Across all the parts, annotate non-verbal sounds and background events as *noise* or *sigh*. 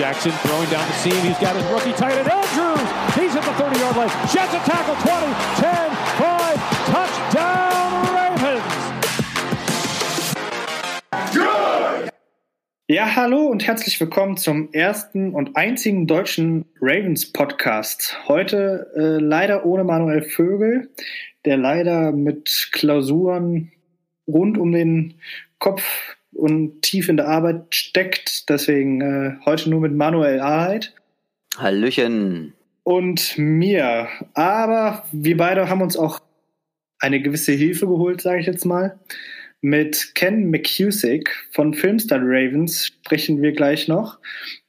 Jackson throwing down the seam. He's got his rookie tight end, Andrews. He's at the 30-yard line. Jets a tackle, 20, 10, 5, touchdown Ravens. Ja, hallo und herzlich willkommen zum ersten und einzigen deutschen Ravens Podcast. Heute äh, leider ohne Manuel Vögel, der leider mit Klausuren rund um den Kopf und tief in der Arbeit steckt. Deswegen äh, heute nur mit Manuel Aheit. Hallöchen. Und mir. Aber wir beide haben uns auch eine gewisse Hilfe geholt, sage ich jetzt mal. Mit Ken McCusick von Filmstar Ravens sprechen wir gleich noch.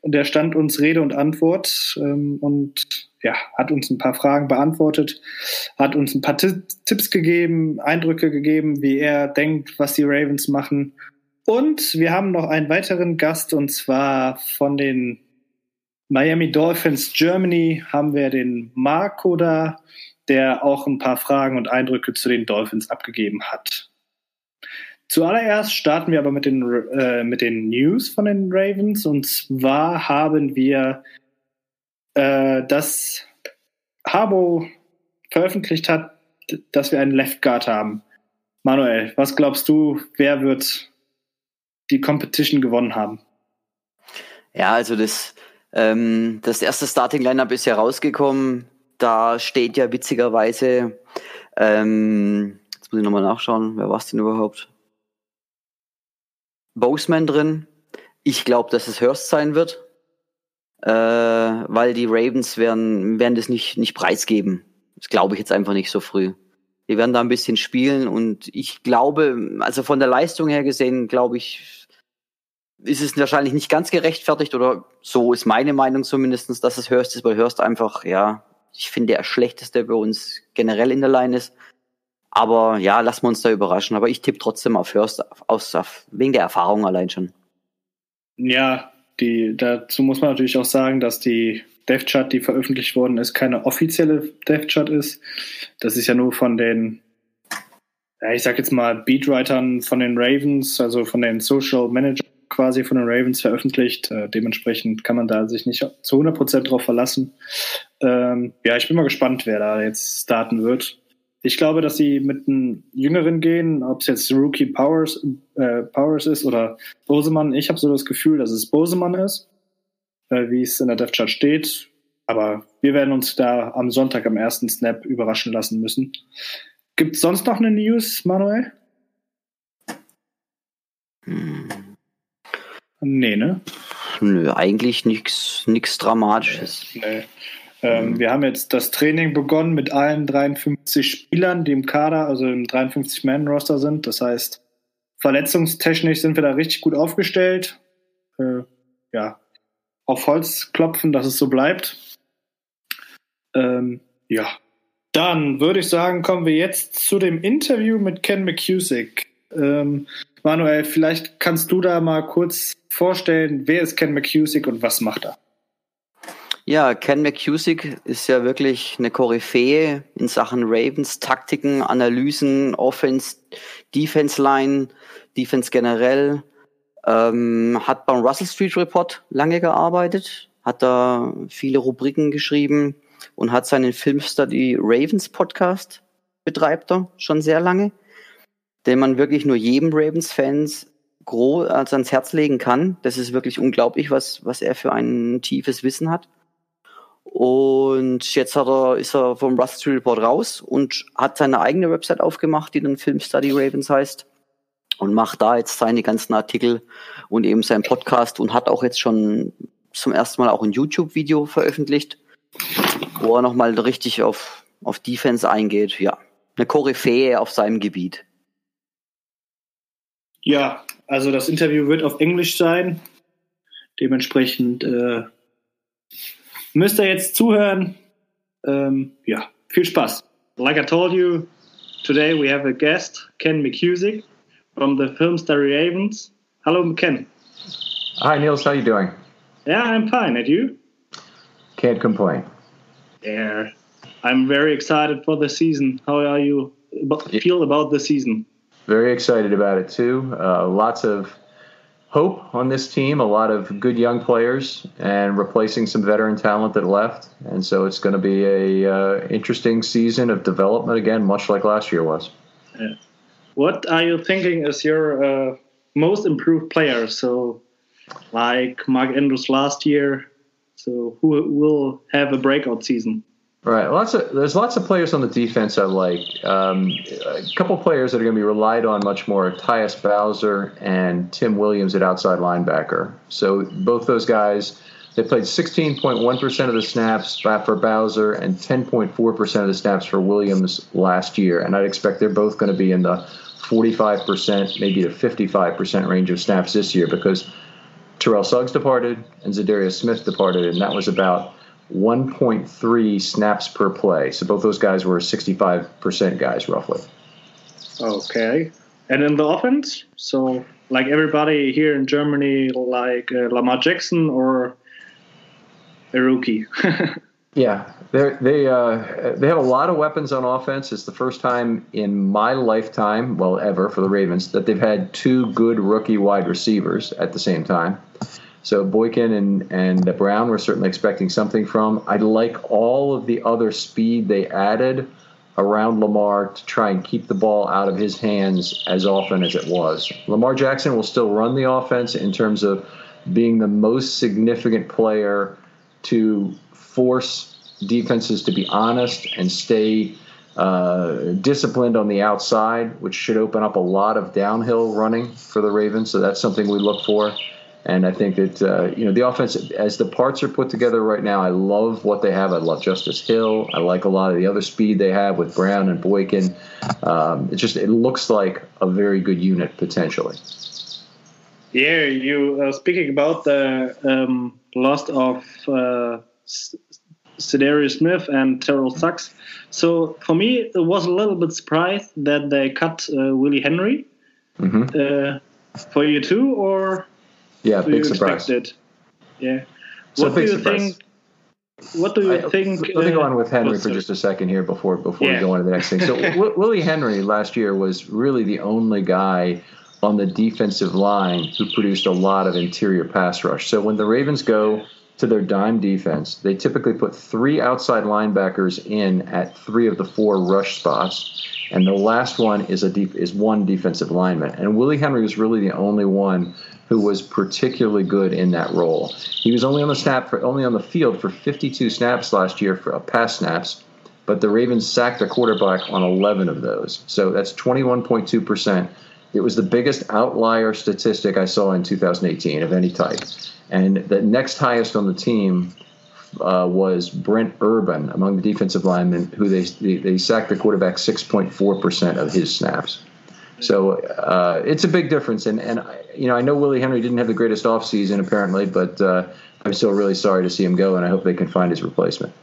Und der stand uns Rede und Antwort ähm, und ja, hat uns ein paar Fragen beantwortet, hat uns ein paar Tipps gegeben, Eindrücke gegeben, wie er denkt, was die Ravens machen und wir haben noch einen weiteren Gast und zwar von den Miami Dolphins Germany haben wir den Marco da, der auch ein paar Fragen und Eindrücke zu den Dolphins abgegeben hat. Zuallererst starten wir aber mit den, äh, mit den News von den Ravens und zwar haben wir äh, das Harbo veröffentlicht hat, dass wir einen Left Guard haben. Manuel, was glaubst du, wer wird die Competition gewonnen haben. Ja, also das, ähm, das erste Starting Lineup ist ja rausgekommen. Da steht ja witzigerweise, ähm, jetzt muss ich nochmal nachschauen, wer war es denn überhaupt? Boseman drin. Ich glaube, dass es Hurst sein wird, äh, weil die Ravens werden, werden das nicht, nicht preisgeben. Das glaube ich jetzt einfach nicht so früh. Die werden da ein bisschen spielen und ich glaube, also von der Leistung her gesehen, glaube ich, ist es wahrscheinlich nicht ganz gerechtfertigt oder so ist meine Meinung zumindestens, dass es Hurst ist, weil Hurst einfach, ja, ich finde der schlechteste bei uns generell in der Line ist. Aber ja, lassen wir uns da überraschen. Aber ich tippe trotzdem auf Hurst aus, auf, wegen der Erfahrung allein schon. Ja, die, dazu muss man natürlich auch sagen, dass die Death Chart, die veröffentlicht worden ist, keine offizielle Death Chart ist. Das ist ja nur von den, ich sag jetzt mal, Beatwritern von den Ravens, also von den Social Managern quasi von den Ravens veröffentlicht. Äh, dementsprechend kann man da sich nicht zu 100% drauf verlassen. Ähm, ja, ich bin mal gespannt, wer da jetzt starten wird. Ich glaube, dass sie mit einem Jüngeren gehen, ob es jetzt Rookie Powers, äh, Powers ist oder Bosemann. Ich habe so das Gefühl, dass es Bosemann ist, äh, wie es in der Death Chart steht. Aber wir werden uns da am Sonntag am ersten Snap überraschen lassen müssen. Gibt es sonst noch eine News, Manuel? Hm. Nee, ne? Nö, eigentlich nichts Dramatisches. Nee. Ähm, mhm. Wir haben jetzt das Training begonnen mit allen 53 Spielern, die im Kader, also im 53-Man-Roster sind. Das heißt, verletzungstechnisch sind wir da richtig gut aufgestellt. Äh, ja, auf Holz klopfen, dass es so bleibt. Ähm, ja. Dann würde ich sagen, kommen wir jetzt zu dem Interview mit Ken McCusick. Ähm, Manuel, vielleicht kannst du da mal kurz vorstellen, wer ist Ken McCusick und was macht er? Ja, Ken McCusick ist ja wirklich eine Koryphäe in Sachen Ravens, Taktiken, Analysen, Offense, Defense Line, Defense generell. Ähm, hat beim Russell Street Report lange gearbeitet, hat da viele Rubriken geschrieben und hat seinen Filmstudy Ravens Podcast betreibt er schon sehr lange, den man wirklich nur jedem Ravens-Fans groß also ans Herz legen kann. Das ist wirklich unglaublich, was, was er für ein tiefes Wissen hat. Und jetzt hat er, ist er vom Rust Report raus und hat seine eigene Website aufgemacht, die dann Film Study Ravens heißt. Und macht da jetzt seine ganzen Artikel und eben seinen Podcast und hat auch jetzt schon zum ersten Mal auch ein YouTube-Video veröffentlicht, wo er nochmal richtig auf, auf Defense eingeht. Ja, eine Koryphäe auf seinem Gebiet. Ja, also das Interview wird auf Englisch sein. Dementsprechend äh, müsst ihr jetzt zuhören. Ähm, ja, viel Spaß. Like I told you, today we have a guest, Ken McCusick from the film Starry Ravens. Hello, Ken. Hi, Niels. How you doing? Yeah, I'm fine. And you? Can't complain. Yeah, I'm very excited for the season. How are you feel about the season? Very excited about it too. Uh, lots of hope on this team. A lot of good young players and replacing some veteran talent that left. And so it's going to be a uh, interesting season of development again, much like last year was. Yeah. What are you thinking is your uh, most improved player? So, like Mark Andrews last year. So, who will have a breakout season? Right. Lots of there's lots of players on the defense I like. Um, a couple players that are going to be relied on much more: Tyus Bowser and Tim Williams at outside linebacker. So both those guys, they played 16.1% of the snaps for Bowser and 10.4% of the snaps for Williams last year, and I'd expect they're both going to be in the 45%, maybe to 55% range of snaps this year because Terrell Suggs departed and Za'Darius Smith departed, and that was about 1.3 snaps per play. So both those guys were 65% guys, roughly. Okay. And in the offense, so like everybody here in Germany, like uh, Lamar Jackson or a rookie. *laughs* yeah, they they uh, they have a lot of weapons on offense. It's the first time in my lifetime, well, ever for the Ravens, that they've had two good rookie wide receivers at the same time. So Boykin and and Brown were certainly expecting something from. I like all of the other speed they added around Lamar to try and keep the ball out of his hands as often as it was. Lamar Jackson will still run the offense in terms of being the most significant player to force defenses to be honest and stay uh, disciplined on the outside, which should open up a lot of downhill running for the Ravens. So that's something we look for. And I think that uh, you know the offense, as the parts are put together right now, I love what they have. I love Justice Hill. I like a lot of the other speed they have with Brown and Boykin. Um, it just it looks like a very good unit potentially. Yeah, you uh, speaking about the um, loss of uh, Za'Darius Smith and Terrell Suggs. So for me, it was a little bit surprised that they cut uh, Willie Henry. Mm-hmm. Uh, for you too, or yeah, big surprise. Expected? Yeah. So what do you surprise. think? What do you I, think? Let me go on with uh, Henry for just a second here before before yeah. we go on to the next thing. So *laughs* w- Willie Henry last year was really the only guy on the defensive line who produced a lot of interior pass rush. So when the Ravens go to their dime defense, they typically put three outside linebackers in at three of the four rush spots, and the last one is a deep, is one defensive lineman. And Willie Henry was really the only one who was particularly good in that role. He was only on the snap for only on the field for 52 snaps last year for uh, pass snaps, but the Ravens sacked a quarterback on 11 of those. So that's 21.2 percent. It was the biggest outlier statistic I saw in 2018 of any type. And the next highest on the team uh, was Brent Urban among the defensive linemen, who they they, they sacked the quarterback 6.4 percent of his snaps. So uh, it's a big difference, and and you know I know Willie Henry didn't have the greatest offseason apparently, but uh, I'm still really sorry to see him go, and I hope they can find his replacement.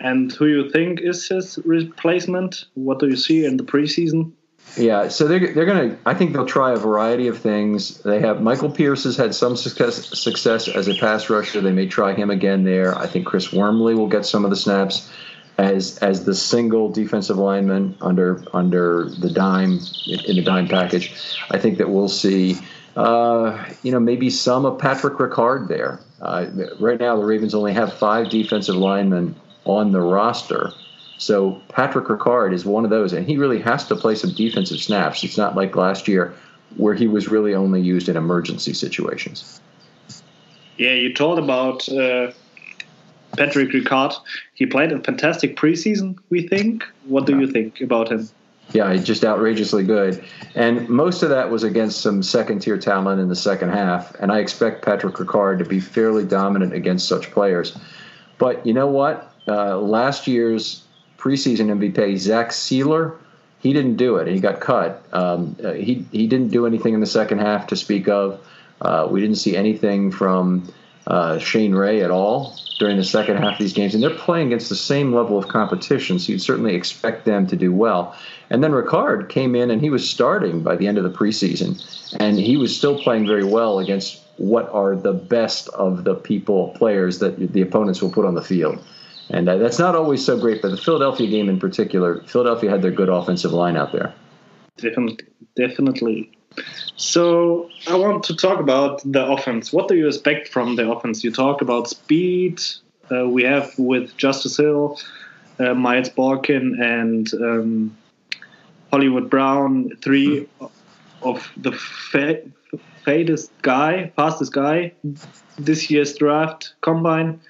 And who you think is his replacement? What do you see in the preseason? Yeah, so they're they're gonna. I think they'll try a variety of things. They have Michael Pierce has had some success success as a pass rusher. They may try him again there. I think Chris Wormley will get some of the snaps as as the single defensive lineman under under the dime in the dime package. I think that we'll see. Uh, you know, maybe some of Patrick Ricard there. Uh, right now, the Ravens only have five defensive linemen on the roster. So Patrick Ricard is one of those, and he really has to play some defensive snaps. It's not like last year where he was really only used in emergency situations. Yeah, you told about uh, Patrick Ricard. He played a fantastic preseason, we think. What do you think about him? Yeah, just outrageously good. And most of that was against some second tier talent in the second half. And I expect Patrick Ricard to be fairly dominant against such players. But you know what? Uh, last year's preseason MVP, Zach Sieler, he didn't do it. He got cut. Um, uh, he, he didn't do anything in the second half to speak of. Uh, we didn't see anything from uh, Shane Ray at all during the second half of these games, and they're playing against the same level of competition, so you'd certainly expect them to do well. And then Ricard came in and he was starting by the end of the preseason, and he was still playing very well against what are the best of the people, players that the opponents will put on the field. And that's not always so great, but the Philadelphia game in particular, Philadelphia had their good offensive line out there. Definitely. Definitely. So I want to talk about the offense. What do you expect from the offense? You talked about speed. Uh, we have with Justice Hill, uh, Miles Boykin, and um, Hollywood Brown, three of the fa- fastest guy, fastest guy this year's draft combine.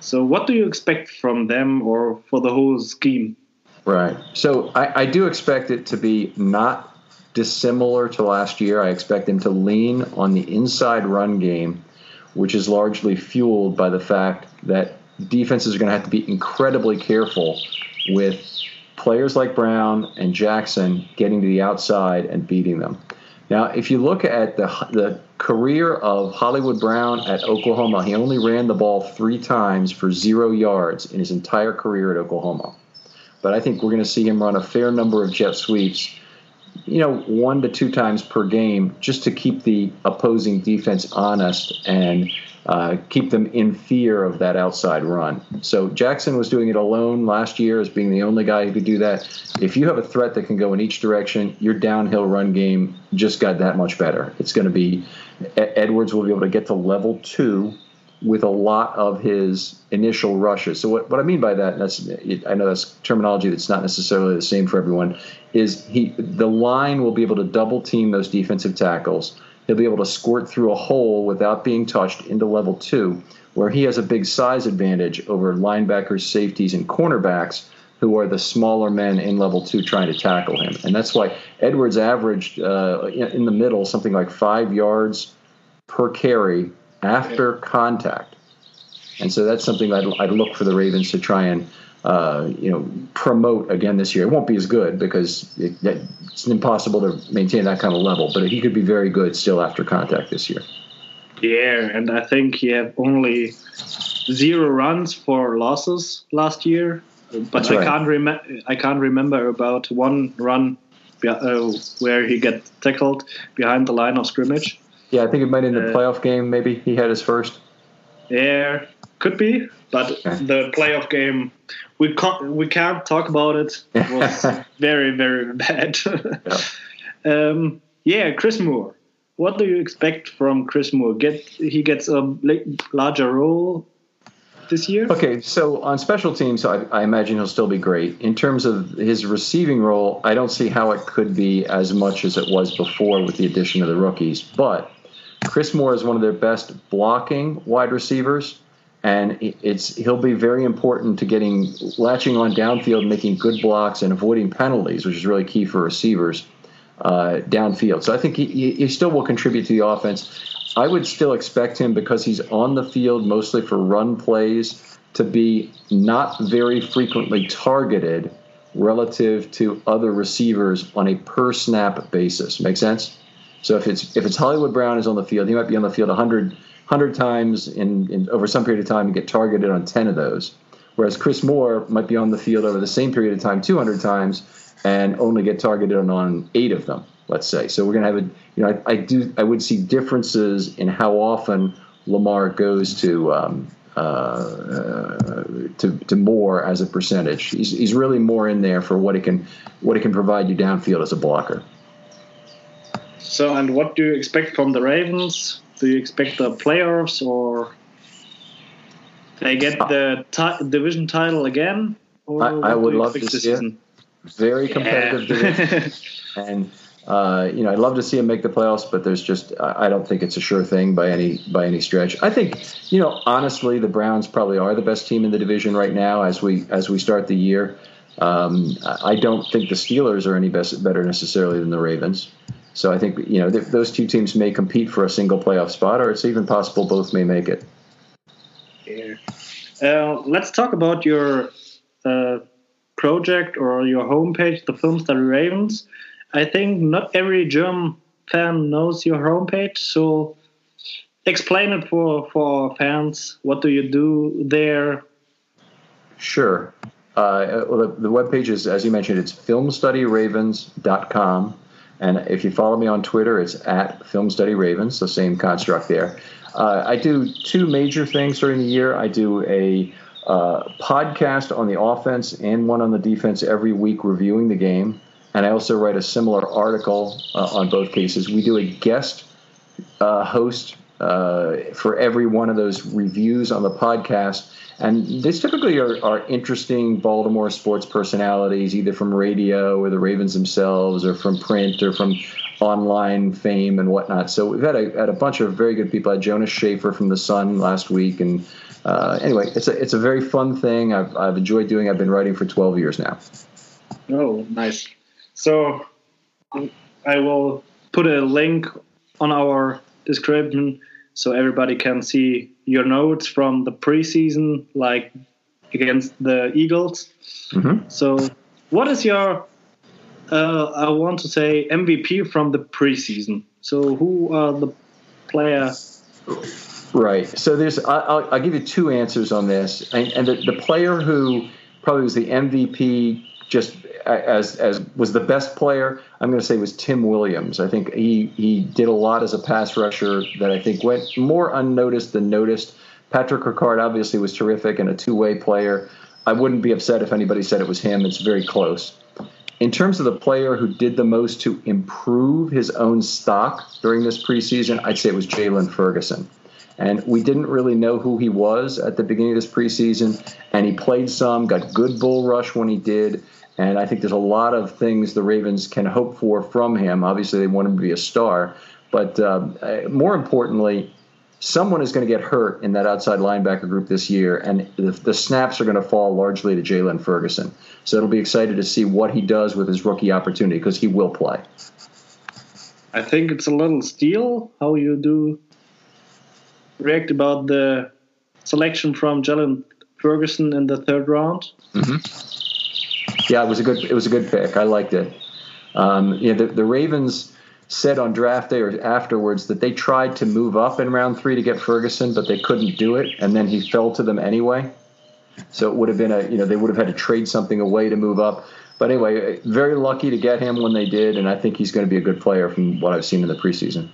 So, what do you expect from them or for the whole scheme? Right. So, I, I do expect it to be not dissimilar to last year. I expect them to lean on the inside run game, which is largely fueled by the fact that defenses are going to have to be incredibly careful with players like Brown and Jackson getting to the outside and beating them. Now, if you look at the the career of Hollywood Brown at Oklahoma, he only ran the ball three times for zero yards in his entire career at Oklahoma. But I think we're going to see him run a fair number of jet sweeps, you know, one to two times per game, just to keep the opposing defense honest and uh, keep them in fear of that outside run. So Jackson was doing it alone last year as being the only guy who could do that. If you have a threat that can go in each direction, your downhill run game just got that much better. It's going to be Edwards will be able to get to level two with a lot of his initial rushes. So what, what I mean by that, and that's I know that's terminology that's not necessarily the same for everyone, is he the line will be able to double team those defensive tackles he'll be able to squirt through a hole without being touched into level two, where he has a big size advantage over linebackers, safeties, and cornerbacks who are the smaller men in level two trying to tackle him. And that's why Edwards averaged uh, in the middle something like five yards per carry after contact. And so that's something I'd, I'd look for the Ravens to try and uh, you know, promote again this year. It won't be as good because it, it's impossible to maintain that kind of level. But he could be very good still after contact this year. Yeah, and I think he had only zero runs for losses last year. But I can't remember. I can't remember about one run uh, where he got tackled behind the line of scrimmage. Yeah, I think it might in the uh, playoff game. Maybe he had his first. Yeah, could be. But the playoff game we can't we can't talk about it. It was *laughs* very very bad. yeah. Um, yeah, Chris Moore. What do you expect from Chris Moore? Get he gets a larger role this year? Okay, so on special teams, I, I, imagine he'll still be great. In terms of his receiving role, I don't see how it could be as much as it was before with the addition of the rookies. But Chris Moore is one of their best blocking wide receivers and it's he'll be very important to getting latching on downfield, making good blocks, and avoiding penalties, which is really key for receivers uh, downfield. So I think he, he still will contribute to the offense. I would still expect him because he's on the field mostly for run plays to be not very frequently targeted relative to other receivers on a per snap basis. Make sense? So if it's if it's Hollywood Brown is on the field, he might be on the field 100 100 times in, in over some period of time and get targeted on 10 of those. Whereas Chris Moore might be on the field over the same period of time 200 times and only get targeted on, eight of them, let's say. So we're going to have a, you know, I, I, do, I would see differences in how often Lamar goes to, um, uh, uh, to, to more as a percentage. He's, he's really more in there for what it can, what it can provide you downfield as a blocker. So, and what do you expect from the Ravens? do you expect the playoffs or they get the division title again? I, I, would love to see it. Very competitive yeah. *laughs* division, and uh, you know I'd love to see them make the playoffs, but there's just I don't think it's a sure thing by any by any stretch. I think you know honestly the Browns probably are the best team in the division right now as we as we start the year. Um, I don't think the Steelers are any best, better necessarily than the Ravens. So I think you know th- those two teams may compete for a single playoff spot, or it's even possible both may make it. Yeah. Uh, let's talk about your uh, project or your homepage, the Film Study Ravens. I think not every German fan knows your homepage, so explain it for for fans? What do you do there? Sure. Uh, well, the, the webpage is, as you mentioned, it's filmstudyravens.com. And if you follow me on Twitter, it's at Film Study Ravens, the same construct there. Uh, I do two major things during the year. I do a uh, podcast on the offense and one on the defense every week reviewing the game. And I also write a similar article uh, on both cases. We do a guest uh, host uh, for every one of those reviews on the podcast. And these typically are, are interesting Baltimore sports personalities, either from radio or the Ravens themselves, or from print or from online fame and whatnot. So we've had a, had a bunch of very good people. I had Jonas Shaffer from The Sun last week. And uh, anyway, it's a, it's a very fun thing. I've, I've enjoyed doing I've been writing for 12 years now. Oh, nice. So I will put a link on our description so everybody can see your notes from the preseason, like against the Eagles. Mm-hmm. So, what is your, uh, I want to say, MVP from the preseason? So, who are the players? Right. So, there's, I'll, I'll give you two answers on this. And, and the, the player who probably was the MVP just as as was the best player, I'm going to say was Tim Williams. I think he he did a lot as a pass rusher that I think went more unnoticed than noticed. Patrick Ricard obviously was terrific and a two way player. I wouldn't be upset if anybody said it was him. It's very close. In terms of the player who did the most to improve his own stock during this preseason, I'd say it was Jaylon Ferguson. And we didn't really know who he was at the beginning of this preseason. And he played some, got good bull rush when he did. And I think there's a lot of things the Ravens can hope for from him. Obviously, they want him to be a star. But um, uh, more importantly, someone is going to get hurt in that outside linebacker group this year, and the, the snaps are going to fall largely to Jaylon Ferguson. So it'll be excited to see what he does with his rookie opportunity because he will play. I think it's a little steal how you do react about the selection from Jaylon Ferguson in the third round. Mm-hmm yeah, it was a good it was a good pick. I liked it. Um, you know, the, the Ravens said on draft day or afterwards that they tried to move up in round three to get Ferguson, but they couldn't do it, and then he fell to them anyway. So it would have been a you know they would have had to trade something away to move up. But anyway, very lucky to get him when they did, and I think he's going to be a good player from what I've seen in the preseason.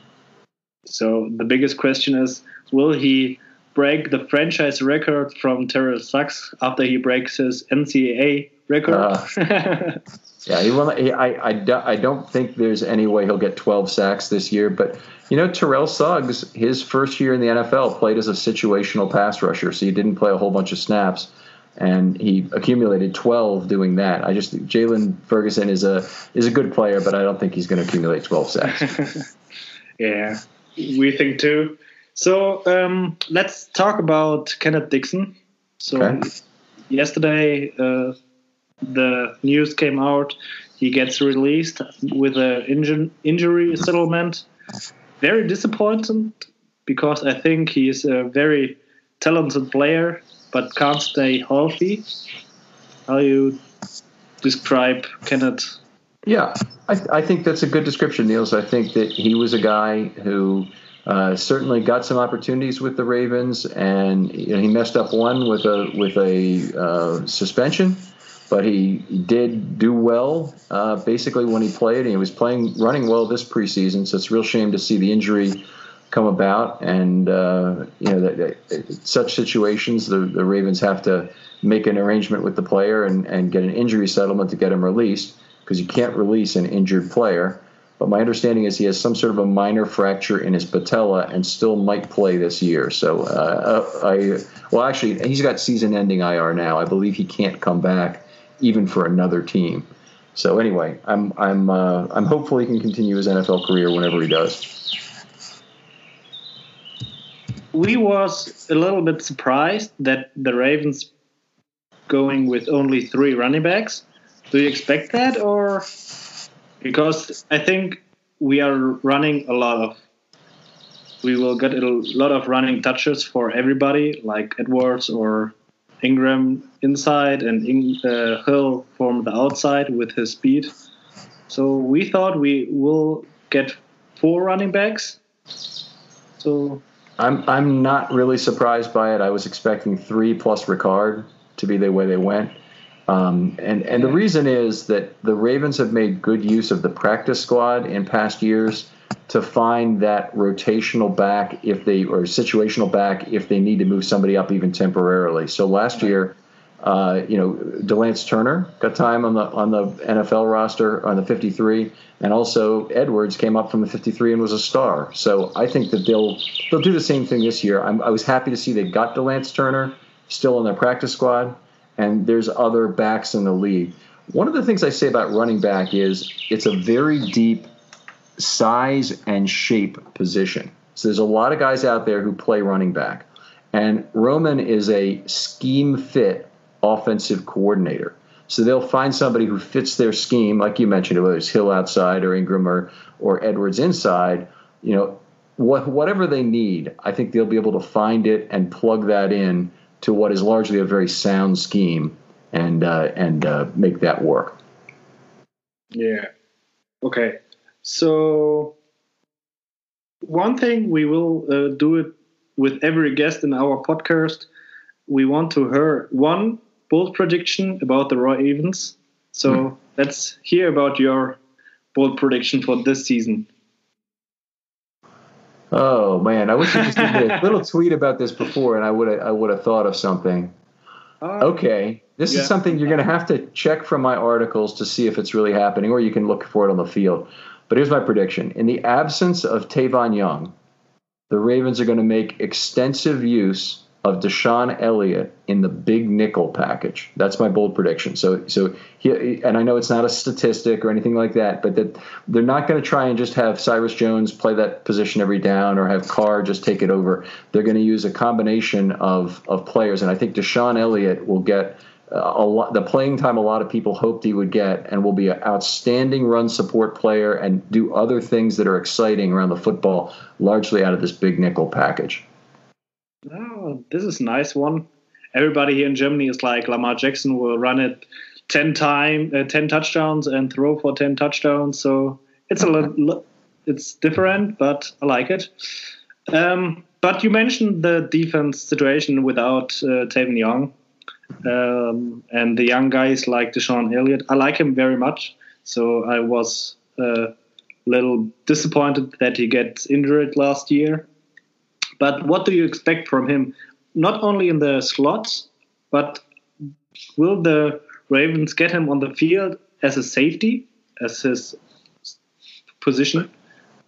So the biggest question is, will he break the franchise record from Terrell Suggs after he breaks his NCAA record. Uh, *laughs* yeah, he will. He, I, I, I don't think there's any way he'll get 12 sacks this year. But you know, Terrell Suggs, his first year in the NFL, played as a situational pass rusher, so he didn't play a whole bunch of snaps. And he accumulated 12 doing that. I just Jaylon Ferguson is a is a good player, but I don't think he's going to accumulate 12 sacks. *laughs* yeah, we think too. So um, let's talk about Kenneth Dixon. So okay. yesterday, uh, the news came out he gets released with an inju- injury settlement. Very disappointing because I think he is a very talented player but can't stay healthy. How you describe Kenneth? Yeah, I, I think that's a good description, Niels. I think that he was a guy who uh, certainly got some opportunities with the Ravens, and you know, he messed up one with a with a uh, suspension but he did do well uh, basically when he played. And he was playing, running well this preseason. So it's a real shame to see the injury come about. And uh, you know, that, that, such situations, the, the Ravens have to make an arrangement with the player and, and get an injury settlement to get him released because you can't release an injured player. But my understanding is he has some sort of a minor fracture in his patella and still might play this year. So uh, I, well, actually, he's got season-ending IR now. I believe he can't come back even for another team. So anyway, I'm I'm uh, I'm hopeful he can continue his NFL career whenever he does. We was a little bit surprised that the Ravens going with only three running backs. Do you expect that, or because I think we are running a lot of we will get a lot of running touches for everybody, like Edwards or Ingram inside and uh, Hill from the outside with his speed. So we thought we will get four running backs. So I'm I'm not really surprised by it. I was expecting three plus Ricard to be the way they went. Um, and and the reason is that the Ravens have made good use of the practice squad in past years to find that rotational back if they or situational back if they need to move somebody up even temporarily. So last year, uh, you know, Delance Turner got time on the on the NFL roster on the 53, and also Edwards came up from the 53 and was a star. So I think that they'll they'll do the same thing this year. I'm, i was happy to see they got Delance Turner still in their practice squad, and there's other backs in the league. One of the things I say about running back is it's a very deep size and shape position. So there's a lot of guys out there who play running back. And Roman is a scheme fit offensive coordinator. So they'll find somebody who fits their scheme, like you mentioned, whether it's Hill outside or Ingram or, or Edwards inside, you know, what, whatever they need, I think they'll be able to find it and plug that in to what is largely a very sound scheme and uh, and uh, make that work. Yeah. Okay. So one thing we will uh, do it with every guest in our podcast. We want to hear one bold prediction about the Raw Ravens. So mm. let's hear about your bold prediction for this season. Oh man, I wish you just did a *laughs* little tweet about this before, and I would have I would have thought of something. Uh, okay, this yeah. is something you're going to have to check from my articles to see if it's really happening, or you can look for it on the field. But here's my prediction: in the absence of Tavon Young, the Ravens are going to make extensive use of DeShon Elliott in the big nickel package. That's my bold prediction. So, so he, and I know it's not a statistic or anything like that, but that they're not going to try and just have Cyrus Jones play that position every down or have Carr just take it over. They're going to use a combination of of players, and I think DeShon Elliott will get. Uh, a lot, the playing time a lot of people hoped he would get, and will be an outstanding run support player and do other things that are exciting around the football, largely out of this big nickel package. Oh, this is a nice one. Everybody here in Germany is like Lamar Jackson will run it ten time, uh, ten touchdowns and throw for ten touchdowns. So it's a *laughs* little, it's different, but I like it. Um, but you mentioned the defense situation without uh, Tavon Young um, and the young guys like DeShon Elliott. I like him very much. So I was a uh, little disappointed that he gets injured last year. But what do you expect from him? Not only in the slots, but will the Ravens get him on the field as a safety, as his position?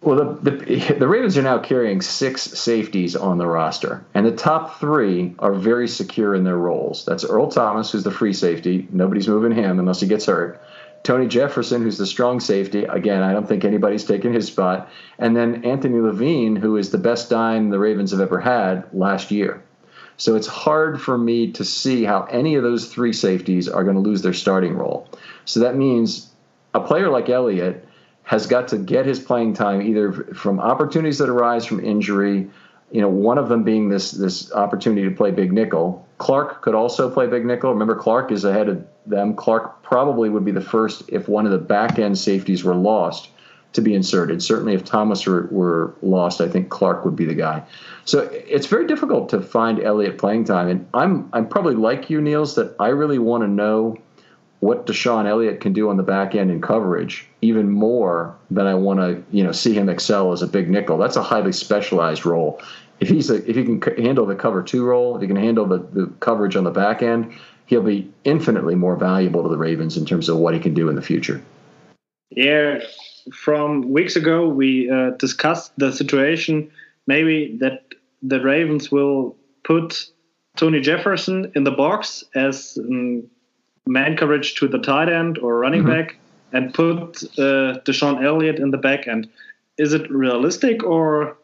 Well, the, the, the, Ravens are now carrying six safeties on the roster, and the top three are very secure in their roles. That's Earl Thomas, who's the free safety. Nobody's moving him unless he gets hurt. Tony Jefferson, who's the strong safety. Again, I don't think anybody's taken his spot. And then Anthony Levine, who is the best dime the Ravens have ever had last year. So it's hard for me to see how any of those three safeties are going to lose their starting role. So that means a player like Elliott has got to get his playing time either from opportunities that arise from injury, you know, one of them being this this opportunity to play big nickel. Clark could also play big nickel. Remember, Clark is ahead of them. Clark probably would be the first if one of the back end safeties were lost to be inserted. Certainly, if Thomas were, were lost, I think Clark would be the guy. So it's very difficult to find Elliott playing time, and I'm I'm probably like you, Niels, that I really want to know what DeShon Elliott can do on the back end in coverage even more than I want to, you know, see him excel as a big nickel. That's a highly specialized role. If he's a, if he can handle the cover two role, if he can handle the, the coverage on the back end, he'll be infinitely more valuable to the Ravens in terms of what he can do in the future. Yeah, from weeks ago we uh, discussed the situation maybe that the Ravens will put Tony Jefferson in the box as um, man coverage to the tight end or running mm-hmm. back and put uh, DeShon Elliott in the back end. Is it realistic or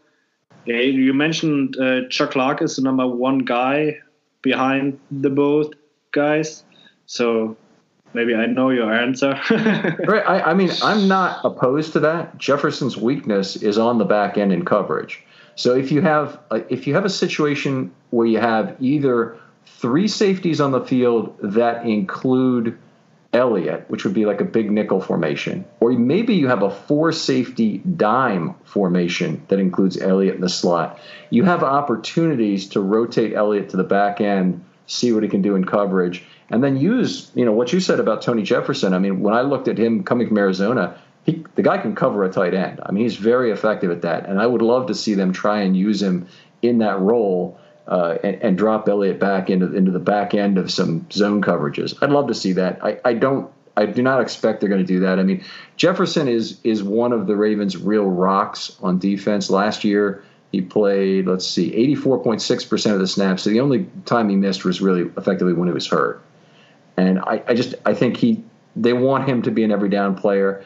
yeah, you mentioned uh, Chuck Clark is the number one guy behind the both guys, so maybe I know your answer. *laughs* right. I, I, mean, I'm not opposed to that. Jefferson's weakness is on the back end in coverage. So if you have if you have a situation where you have either three safeties on the field that include Elliott, which would be like a big nickel formation, or maybe you have a four safety dime formation that includes Elliott in the slot. You have opportunities to rotate Elliott to the back end, see what he can do in coverage, and then use you know what you said about Tony Jefferson. I mean, when I looked at him coming from Arizona, he, the guy can cover a tight end. I mean, he's very effective at that, and I would love to see them try and use him in that role uh, and, and, drop Elliott back into into the back end of some zone coverages. I'd love to see that. I, I don't. I do not expect they're going to do that. I mean, Jefferson is is one of the Ravens' real rocks on defense. Last year, he played, let's see, 84.6% of the snaps. So the only time he missed was really effectively when he was hurt. And I, I just I think he they want him to be an every down player.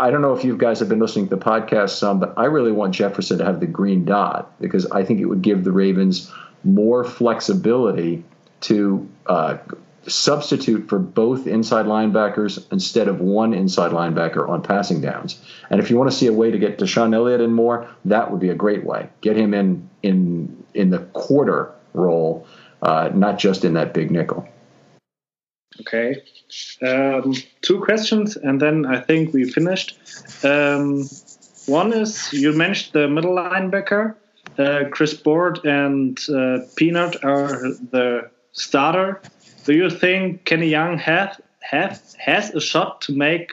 I don't know if you guys have been listening to the podcast some, but I really want Jefferson to have the green dot because I think it would give the Ravens more flexibility to uh, substitute for both inside linebackers instead of one inside linebacker on passing downs. And if you want to see a way to get DeShon Elliott in more, that would be a great way. Get him in in in the quarter role, uh, not just in that big nickel. Okay. Um, two questions, and then I think we finished. Um, one is you mentioned the middle linebacker. Uh, Chris Board and uh, Peanut are the starter. Do you think Kenny Young has has has a shot to make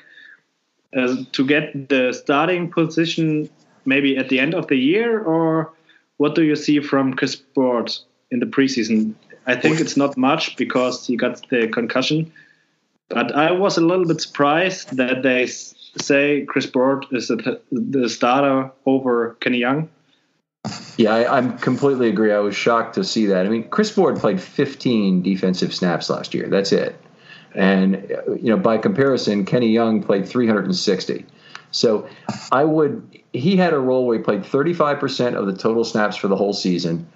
uh, to get the starting position maybe at the end of the year, or what do you see from Chris Board in the preseason? I think it's not much because he got the concussion. But I was a little bit surprised that they say Chris Board is the starter over Kenny Young. Yeah, I, I, completely agree. I was shocked to see that. I mean, Chris Board played 15 defensive snaps last year. That's it. And you know, by comparison, Kenny Young played 360. So I would. He had a role where he played 35% of the total snaps for the whole season.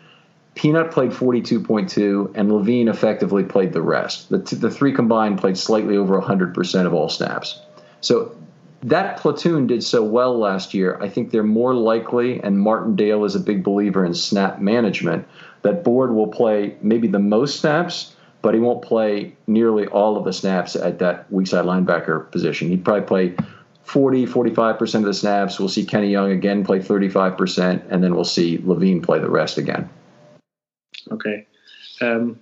Peanut played 42.2, and Levine effectively played the rest. The, t- the three combined played slightly over 100% of all snaps. So that platoon did so well last year. I think they're more likely, and Martindale is a big believer in snap management, that Board will play maybe the most snaps, but he won't play nearly all of the snaps at that weak side linebacker position. He'd probably play 40, 45% of the snaps. We'll see Kenny Young again play 35%, and then we'll see Levine play the rest again. Okay. Um,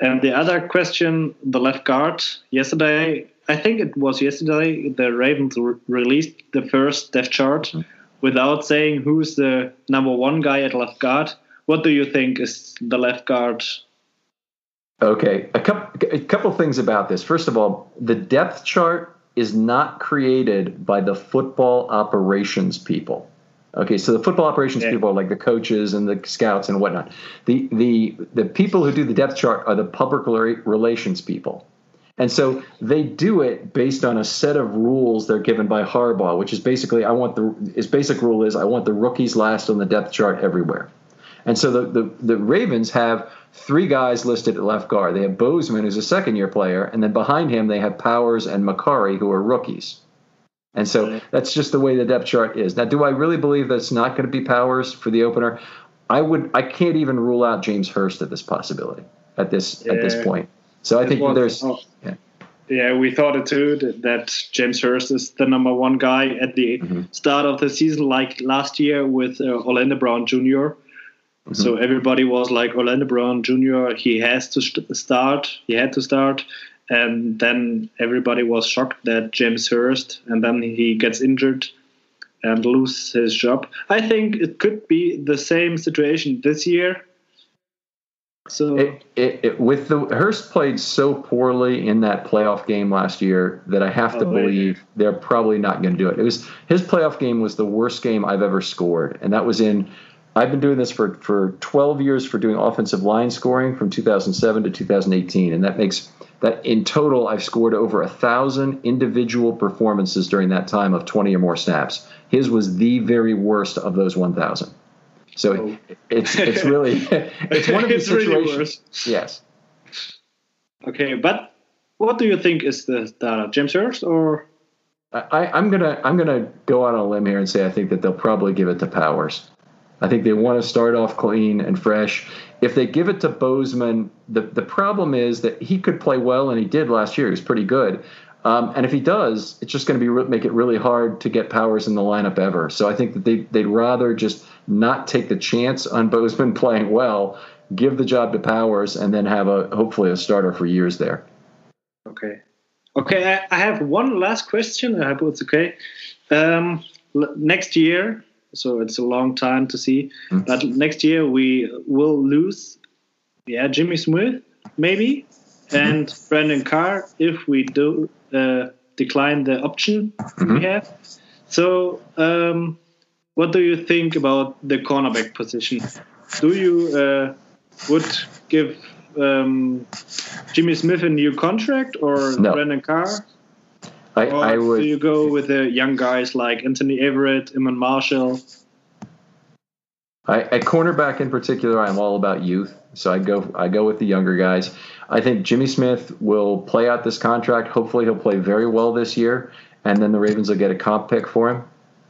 and the other question, the left guard. Yesterday, I think it was yesterday, the Ravens re- released the first depth chart mm-hmm. without saying who's the number one guy at left guard. What do you think is the left guard? Okay, a couple a couple things about this. First of all, the depth chart is not created by the football operations people. Okay, so the football operations yeah. people are like the coaches and the scouts and whatnot. The the the people who do the depth chart are the public relations people. And so they do it based on a set of rules they're given by Harbaugh, which is basically I want the his basic rule is I want the rookies last on the depth chart everywhere. And so the, the, the Ravens have three guys listed at left guard. They have Bozeman, who's a second year player, and then behind him they have Powers and Mekari, who are rookies. And so that's just the way the depth chart is. Now, do I really believe that's not going to be Powers for the opener? I would. I can't even rule out James Hurst at this possibility at this yeah. at this point. So I think was, there's. Oh, yeah. yeah. we thought it too that, that, James Hurst is the number one guy at the mm-hmm. start of the season, like last year with uh, Orlando Brown Jr. Mm-hmm. So everybody was like Orlando Brown Jr. He has to st- start. He had to start, and then everybody was shocked that James Hurst, and then he gets injured and lose his job. I think it could be the same situation this year. So it, it, it, with the Hurst played so poorly in that playoff game last year that I have to oh, believe yeah. they're probably not going to do it. It was his playoff game was the worst game I've ever scored, and that was in. I've been doing this for for 12 years for doing offensive line scoring from 2007 to 2018, and that makes that in total I've scored over a thousand individual performances during that time of 20 or more snaps. His was the very worst of those 1,000. So oh. it's it's really *laughs* it's one of the situations. Really yes. Okay, but what do you think is the data, James Hurst or? I, I'm gonna I'm gonna go out on a limb here and say I think that they'll probably give it to Powers. I think they want to start off clean and fresh. If they give it to Bozeman, the, the problem is that he could play well, and he did last year. He was pretty good. Um, and if he does, it's just going to be make it really hard to get Powers in the lineup ever. So I think that they, they'd rather just not take the chance on Bozeman *laughs* playing well, give the job to Powers, and then have a hopefully a starter for years there. Okay. Okay, I, have one last question. I hope it's okay. Um, next year, so it's a long time to see, mm-hmm. but next year we will lose, yeah, Jimmy Smith maybe, mm-hmm. and Brandon Carr if we do uh, decline the option mm-hmm. we have. So, um, what do you think about the cornerback position? Do you uh, would give um, Jimmy Smith a new contract or no. Brandon Carr? I, or I would. Do you go with the young guys like Anthony Averett, Iman Marshall? I, at cornerback in particular, I'm all about youth, so I go I go with the younger guys. I think Jimmy Smith will play out this contract. Hopefully, he'll play very well this year, and then the Ravens will get a comp pick for him.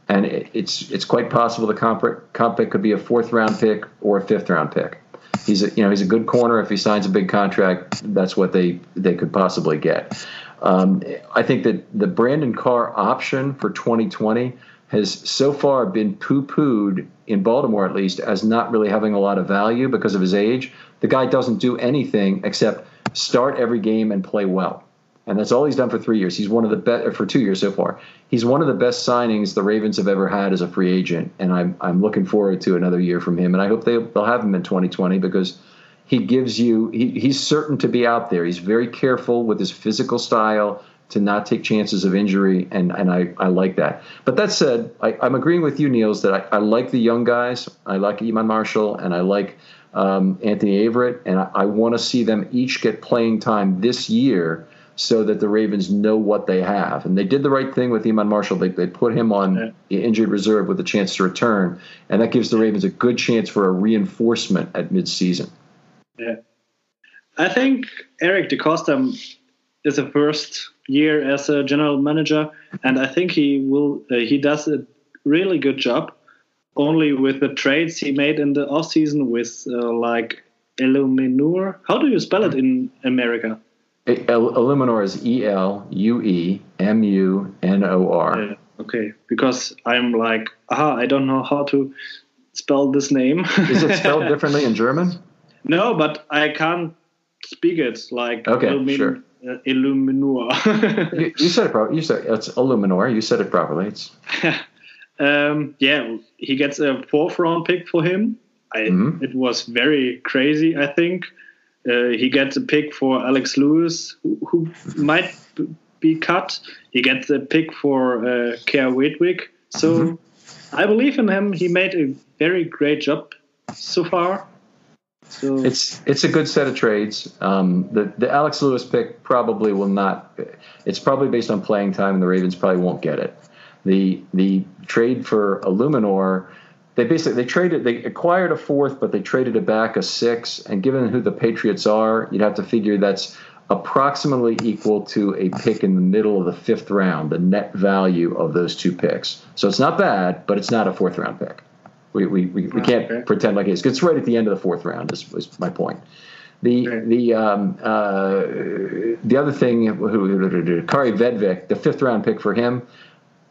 And it, it's it's quite possible the comp, comp pick could be a fourth round pick or a fifth round pick he's a, you know he's a good corner. If he signs a big contract, that's what they they could possibly get. Um, I think that the Brandon Carr option for 2020 has so far been poo-pooed in Baltimore, at least, as not really having a lot of value because of his age. The guy doesn't do anything except start every game and play well and that's all he's done for three years. He's one of the best for two years so far. He's one of the best signings the Ravens have ever had as a free agent, and I'm I'm looking forward to another year from him. And I hope they they'll have him in 2020 because he gives you he, he's certain to be out there. He's very careful with his physical style to not take chances of injury, and and I, I like that. But that said, I, I'm agreeing with you, Niels, that I, I like the young guys. I like Iman Marshall, and I like um, Anthony Averett, and I, I want to see them each get playing time this year so that the Ravens know what they have. And they did the right thing with Iman Marshall. They, they put him on yeah. the injured reserve with a chance to return, and that gives the Ravens a good chance for a reinforcement at midseason. Yeah. I think Eric DeCosta is the first year as a general manager, and I think he will. Uh, he does a really good job. Only with the trades he made in the off season with uh, like Eluemunor. How do you spell it in America? Eluemunor is E L U E M U N O R. Okay, because I'm like, ah, I don't know how to spell this name. is it spelled *laughs* differently in German? No, but I can't speak it like okay, Illumin- sure. Uh, Illuminor. *laughs* you, you, said it properly. You said it's Illuminor. You said it properly. It's. *laughs* um, yeah, he gets a fourth round pick for him. I, mm-hmm. It was very crazy. I think uh, he gets a pick for Alex Lewis, who, who might be cut. He gets a pick for uh, Kaare Vedvik. So mm-hmm. I believe in him. He made a very great job so far. So it's it's a good set of trades. Um, the the Alex Lewis pick probably will not. It's probably based on playing time, and the Ravens probably won't get it. The the trade for Eluemunor they basically they traded they acquired a fourth, but they traded it back a six. And given who the Patriots are, you'd have to figure that's approximately equal to a pick in the middle of the fifth round, the net value of those two picks. So it's not bad, but it's not a fourth round pick. We, we, we, we can't okay. pretend like it is. It's right at the end of the fourth round. Is, is my point. The okay. the um, uh, the other thing, Kaare Vedvik, the fifth round pick for him